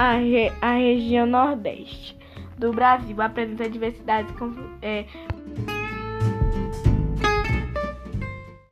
A, re, a região Nordeste do Brasil apresenta diversidades é,